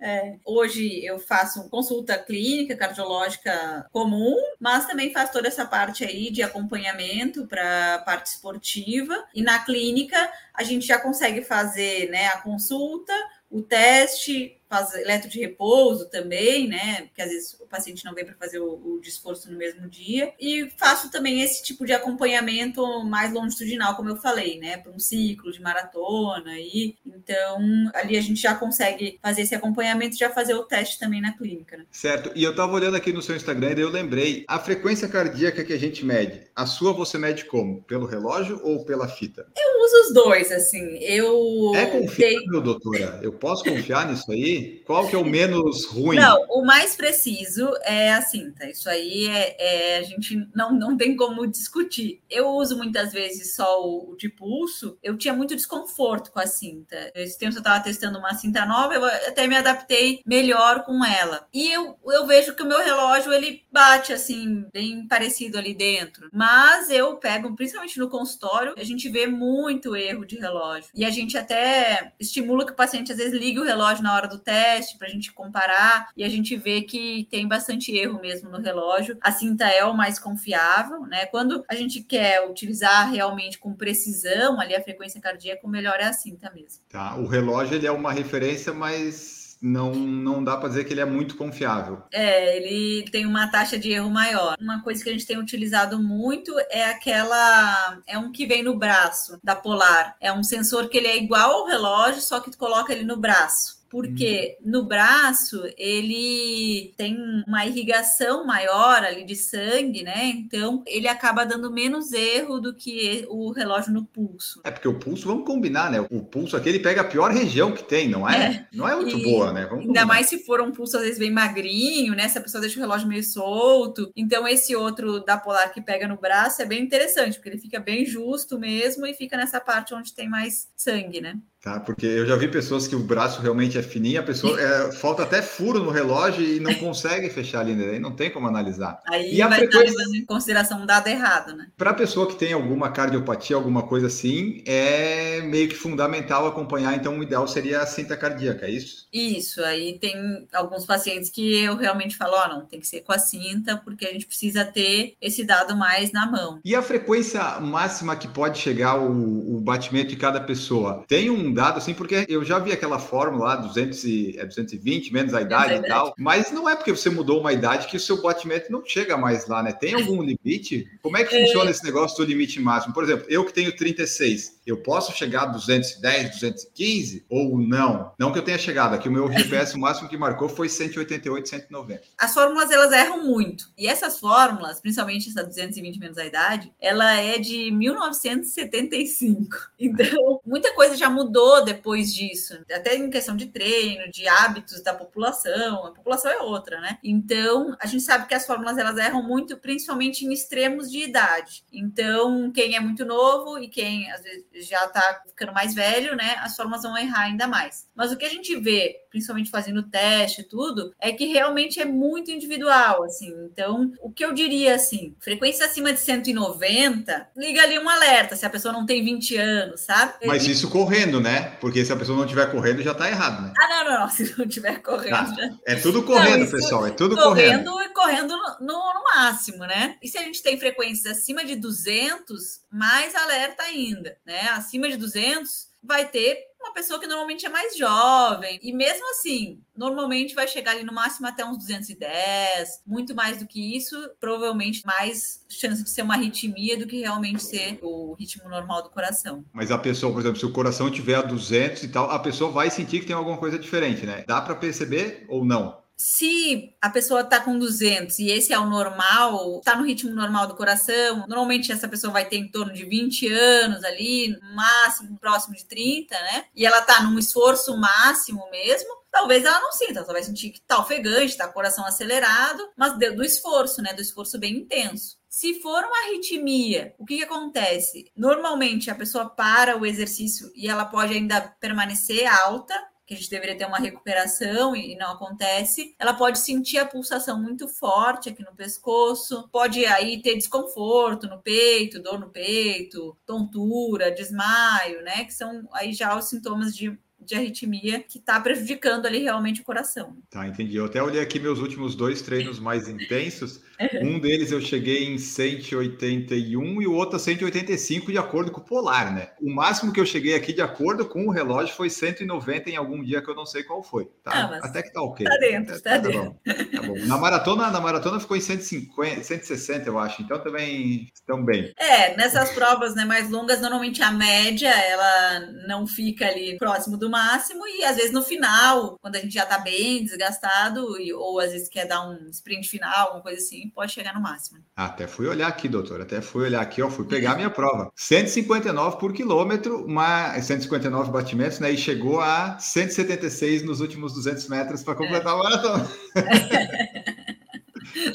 É, hoje eu faço consulta clínica cardiológica comum, mas também faço toda essa parte aí de acompanhamento para parte esportiva. E na clínica a gente já consegue fazer né, a consulta, o teste, faz eletro de repouso também, né? Porque às vezes o paciente não vem para fazer o, o desforço no mesmo dia. E faço também esse tipo de acompanhamento mais longitudinal, como eu falei, né? Para um ciclo de maratona. E então ali a gente já consegue fazer esse acompanhamento e já fazer o teste também na clínica. Né? Certo. E eu estava olhando aqui no seu Instagram e eu lembrei a frequência cardíaca que a gente mede. A sua você mede como? Pelo relógio ou pela fita? Eu uso os dois, assim. Eu é confiável, doutora. Eu posso confiar nisso aí? Qual que é o menos ruim? Não, o mais preciso é a cinta. Isso aí é, é, a gente não, não tem como discutir. Eu uso muitas vezes só o, o de pulso. Eu tinha muito desconforto com a cinta. Esse tempo eu estava testando uma cinta nova, eu até me adaptei melhor com ela. E eu, eu vejo que o meu relógio ele bate assim, bem parecido ali dentro. Mas eu pego, principalmente no consultório, a gente vê muito erro de relógio. E a gente até estimula que o paciente às vezes ligue o relógio na hora do teste para a gente comparar e a gente vê que tem bastante erro mesmo no relógio. A cinta é o mais confiável, né? Quando a gente quer utilizar realmente com precisão ali a frequência cardíaca, o melhor é a cinta mesmo. Tá, o relógio ele é uma referência, mas não, não dá para dizer que ele é muito confiável. É, ele tem uma taxa de erro maior. Uma coisa que a gente tem utilizado muito é aquela. É um que vem no braço da Polar. É um sensor que ele é igual ao relógio, só que tu coloca ele no braço porque uhum. no braço ele tem uma irrigação maior ali de sangue, né? Então ele acaba dando menos erro do que o relógio no pulso. É porque o pulso, vamos combinar, né? O pulso aqui ele pega a pior região que tem, não é? é. Não é muito e boa, né? Vamos ainda combinar. mais se for um pulso às vezes bem magrinho, né? Se a pessoa deixa o relógio meio solto. Então esse outro da Polar que pega no braço é bem interessante, porque ele fica bem justo mesmo e fica nessa parte onde tem mais sangue, né? Tá, porque eu já vi pessoas que o braço realmente é fininho, a pessoa é, falta até furo no relógio e não consegue fechar ali, né? não tem como analisar. Aí e a vai frequência... estar levando em consideração um dado errado, né? Para a pessoa que tem alguma cardiopatia, alguma coisa assim, é meio que fundamental acompanhar, então o ideal seria a cinta cardíaca, é isso? Isso, aí tem alguns pacientes que eu realmente falo, ó, oh, não, tem que ser com a cinta, porque a gente precisa ter esse dado mais na mão. E a frequência máxima que pode chegar o, o batimento de cada pessoa? Tem um dado assim, porque eu já vi aquela fórmula lá, 200 e, é 220, menos a idade e tal, mas não é porque você mudou uma idade que o seu batimento não chega mais lá, né? Tem algum limite? Como é que é... funciona esse negócio do limite máximo? Por exemplo, eu que tenho 36, eu posso chegar a 210, 215 ou não? Não que eu tenha chegado, aqui o meu GPS o máximo que marcou foi 188, 190. As fórmulas elas erram muito. E essas fórmulas, principalmente essa 220 menos a idade, ela é de 1975. Então, muita coisa já mudou depois disso, até em questão de treino, de hábitos da população, a população é outra, né? Então, a gente sabe que as fórmulas elas erram muito, principalmente em extremos de idade. Então, quem é muito novo e quem às vezes já tá ficando mais velho, né, as fórmulas vão errar ainda mais. Mas o que a gente vê principalmente fazendo teste e tudo, é que realmente é muito individual, assim. Então, o que eu diria assim, frequência acima de 190, liga ali um alerta se a pessoa não tem 20 anos, sabe? Mas isso correndo, né? Porque se a pessoa não estiver correndo, já tá errado, né? Ah, não, não, não. Se não estiver correndo. Ah, é tudo correndo, não, pessoal. É tudo correndo. Correndo e correndo no, no, no máximo, né? E se a gente tem frequências acima de 200, mais alerta ainda, né? Acima de 200, vai ter uma pessoa que normalmente é mais jovem. E mesmo assim, normalmente vai chegar ali no máximo até uns 210, muito mais do que isso, provavelmente mais chance de ser uma arritmia do que realmente ser o ritmo normal do coração. Mas a pessoa, por exemplo, se o coração tiver a 200 e tal, a pessoa vai sentir que tem alguma coisa diferente, né? Dá para perceber ou não? Se a pessoa está com 200 e esse é o normal, está no ritmo normal do coração, normalmente essa pessoa vai ter em torno de 20 anos ali, máximo próximo de 30, né? E ela está num esforço máximo mesmo. Talvez ela não sinta, ela vai sentir que está ofegante, o coração acelerado, mas do esforço, né? Do esforço bem intenso. Se for uma arritmia, o que, que, acontece? Normalmente a pessoa para o exercício e ela pode ainda permanecer alta, que a gente deveria ter uma recuperação e não acontece, ela pode sentir a pulsação muito forte aqui no pescoço, pode aí ter desconforto no peito, dor no peito, tontura, desmaio, né? Que são aí já os sintomas de de arritmia que está prejudicando ali realmente o coração. Tá, entendi. Eu até olhei aqui meus últimos dois treinos mais intensos. Um deles eu cheguei em 181 e o outro a 185 de acordo com o polar, né? O máximo que eu cheguei aqui de acordo com o relógio foi 190 em algum dia que eu não sei qual foi. Tá? Ah, até que tá ok. Tá dentro, tá, tá, dentro. Tá bom. Na maratona, na maratona ficou em 150, 160, eu acho. Então também estão bem. É, nessas provas né, mais longas, normalmente a média ela não fica ali próximo do máximo e às vezes no final, quando a gente já tá bem desgastado e, ou às vezes quer dar um sprint final, alguma coisa assim, pode chegar no máximo. Até fui olhar aqui, doutor, até fui olhar aqui, ó, fui pegar a minha prova. 159 por quilômetro, uma 159 batimentos, né, e chegou a 176 nos últimos 200 metros para completar é. a maratona.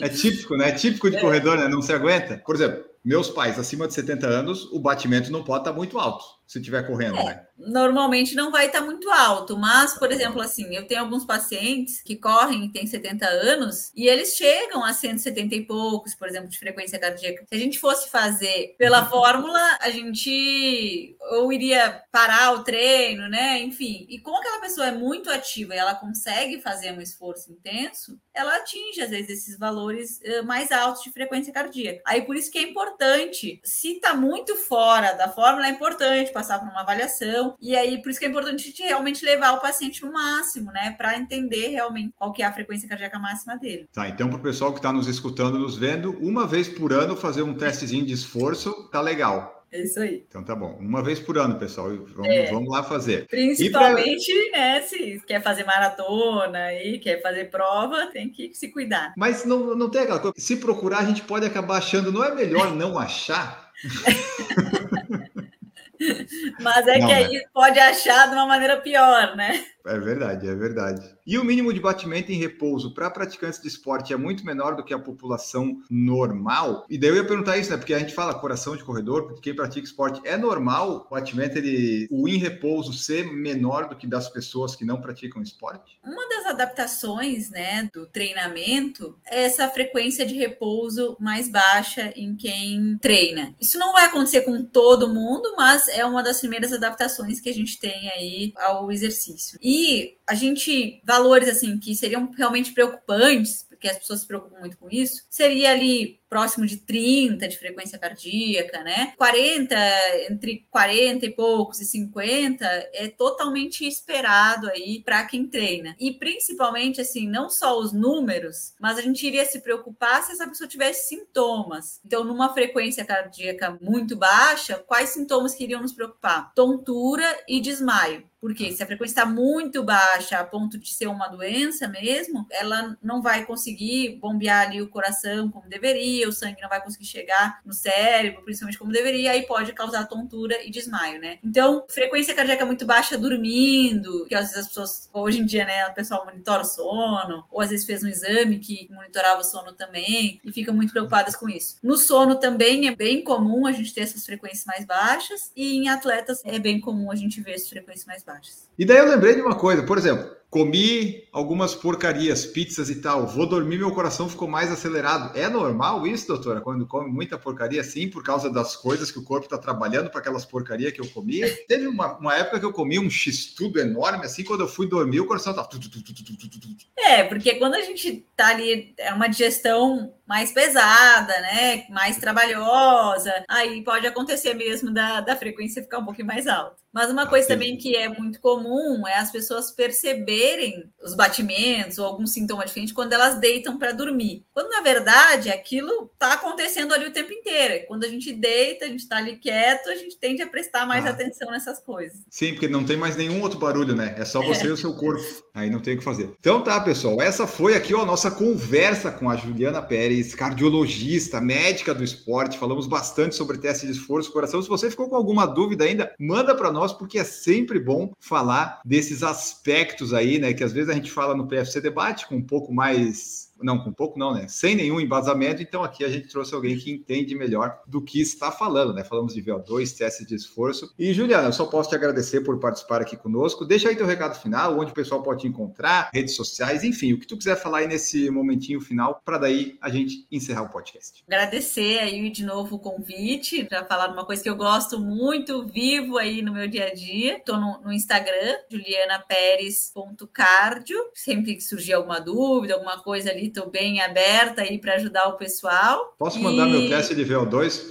é típico, né? É típico de é. corredor, né? Não se aguenta. Por exemplo, meus pais acima de 70 anos, o batimento não pode estar muito alto se estiver correndo, é, né? Normalmente não vai estar muito alto, mas, por exemplo, assim, eu tenho alguns pacientes que correm e têm 70 anos e eles chegam a 170 e poucos, por exemplo, de frequência cardíaca. Se a gente fosse fazer pela fórmula, a gente ou iria parar o treino, né? Enfim, e como aquela pessoa é muito ativa e ela consegue fazer um esforço intenso, ela atinge, às vezes, esses valores uh, mais altos de frequência cardíaca. Aí, por isso que é importante, se está muito fora da fórmula, é importante passar por uma avaliação. E aí, por isso que é importante a gente realmente levar o paciente no máximo, né? Para entender realmente qual que é a frequência cardíaca máxima dele. Tá, então para o pessoal que está nos escutando, nos vendo, uma vez por ano fazer um testezinho de esforço, tá legal. É isso aí. Então tá bom. Uma vez por ano, pessoal. Vamos, é. vamos lá fazer. Principalmente, pra... né? Se quer fazer maratona e quer fazer prova, tem que se cuidar. Mas não, não tem aquela coisa. Se procurar, a gente pode acabar achando. Não é melhor não achar? Mas é não, que aí pode achar de uma maneira pior, né? É verdade, é verdade. E o mínimo de batimento em repouso para praticantes de esporte é muito menor do que a população normal? E daí eu ia perguntar isso, né? Porque a gente fala coração de corredor, porque quem pratica esporte é normal o batimento, ele, o em repouso ser menor do que das pessoas que não praticam esporte? Uma das adaptações, né, do treinamento é essa frequência de repouso mais baixa em quem treina. Isso não vai acontecer com todo mundo, mas é uma das primeiras adaptações que a gente tem aí ao exercício. E e a gente, valores assim que seriam realmente preocupantes, porque as pessoas se preocupam muito com isso, seria ali próximo de 30 de frequência cardíaca, né? 40, entre 40 e poucos e 50 é totalmente esperado aí para quem treina. E principalmente assim, não só os números, mas a gente iria se preocupar se essa pessoa tivesse sintomas. Então, numa frequência cardíaca muito baixa, quais sintomas que iriam nos preocupar? Tontura e desmaio. Porque se a frequência está muito baixa, a ponto de ser uma doença mesmo, ela não vai conseguir bombear ali o coração como deveria, o sangue não vai conseguir chegar no cérebro, principalmente como deveria, aí pode causar tontura e desmaio, né? Então, frequência cardíaca muito baixa dormindo, que às vezes as pessoas, hoje em dia, né, o pessoal monitora o sono, ou às vezes fez um exame que monitorava o sono também, e ficam muito preocupadas com isso. No sono também é bem comum a gente ter essas frequências mais baixas, e em atletas é bem comum a gente ver essas frequências mais baixas. E daí eu lembrei de uma coisa, por exemplo, Comi algumas porcarias, pizzas e tal. Vou dormir, meu coração ficou mais acelerado. É normal isso, doutora? Quando come muita porcaria assim, por causa das coisas que o corpo está trabalhando para aquelas porcarias que eu comia? Teve uma, uma época que eu comi um x-tudo enorme, assim, quando eu fui dormir, o coração tava. É, porque quando a gente tá ali, é uma digestão mais pesada, né? Mais trabalhosa, aí pode acontecer mesmo da, da frequência ficar um pouquinho mais alta. Mas uma coisa também que é muito comum é as pessoas perceberem os batimentos ou algum sintoma diferente quando elas deitam para dormir. Quando na verdade aquilo está acontecendo ali o tempo inteiro. Quando a gente deita, a gente está ali quieto, a gente tende a prestar mais ah. atenção nessas coisas. Sim, porque não tem mais nenhum outro barulho, né? É só você é. e o seu corpo. Aí não tem o que fazer. Então tá, pessoal. Essa foi aqui ó, a nossa conversa com a Juliana Pérez, cardiologista, médica do esporte. Falamos bastante sobre teste de esforço coração. Se você ficou com alguma dúvida ainda, manda para nós, porque é sempre bom falar desses aspectos aí, né? Que às vezes a gente fala no PFC Debate com um pouco mais não, com pouco não, né? Sem nenhum embasamento, então aqui a gente trouxe alguém que entende melhor do que está falando, né? Falamos de VO2, teste de esforço. E Juliana, eu só posso te agradecer por participar aqui conosco. Deixa aí teu recado final, onde o pessoal pode te encontrar, redes sociais, enfim, o que tu quiser falar aí nesse momentinho final, para daí a gente encerrar o podcast. Agradecer aí de novo o convite para falar uma coisa que eu gosto muito, vivo aí no meu dia a dia. Estou no, no Instagram, julianaperes.cardio. Sempre que surgir alguma dúvida, alguma coisa ali, estou bem aberta aí para ajudar o pessoal. Posso mandar e... meu teste de VO2?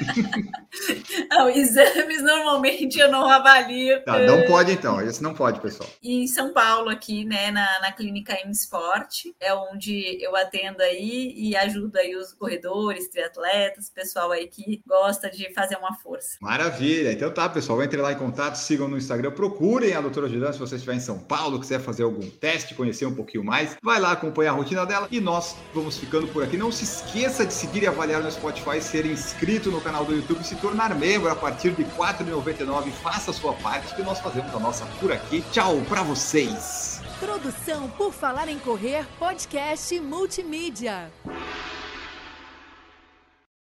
não, exames normalmente eu não avalio. Tá, não pode então, esse não pode, pessoal. E em São Paulo, aqui, né, na, na clínica M Sport, é onde eu atendo aí e ajudo aí os corredores, triatletas, pessoal aí que gosta de fazer uma força. Maravilha, então tá, pessoal, entre lá em contato, sigam no Instagram, procurem a doutora Juliana se você estiver em São Paulo, quiser fazer algum teste, conhecer um pouquinho mais, vai lá acompanhar a rotina dela e nós vamos ficando por aqui. Não se esqueça de seguir e avaliar no Spotify, ser inscrito no canal do YouTube, se tornar membro a partir de R$ 4,99. Faça sua parte que nós fazemos a nossa por aqui. Tchau para vocês. Produção por Falar em Correr, podcast multimídia.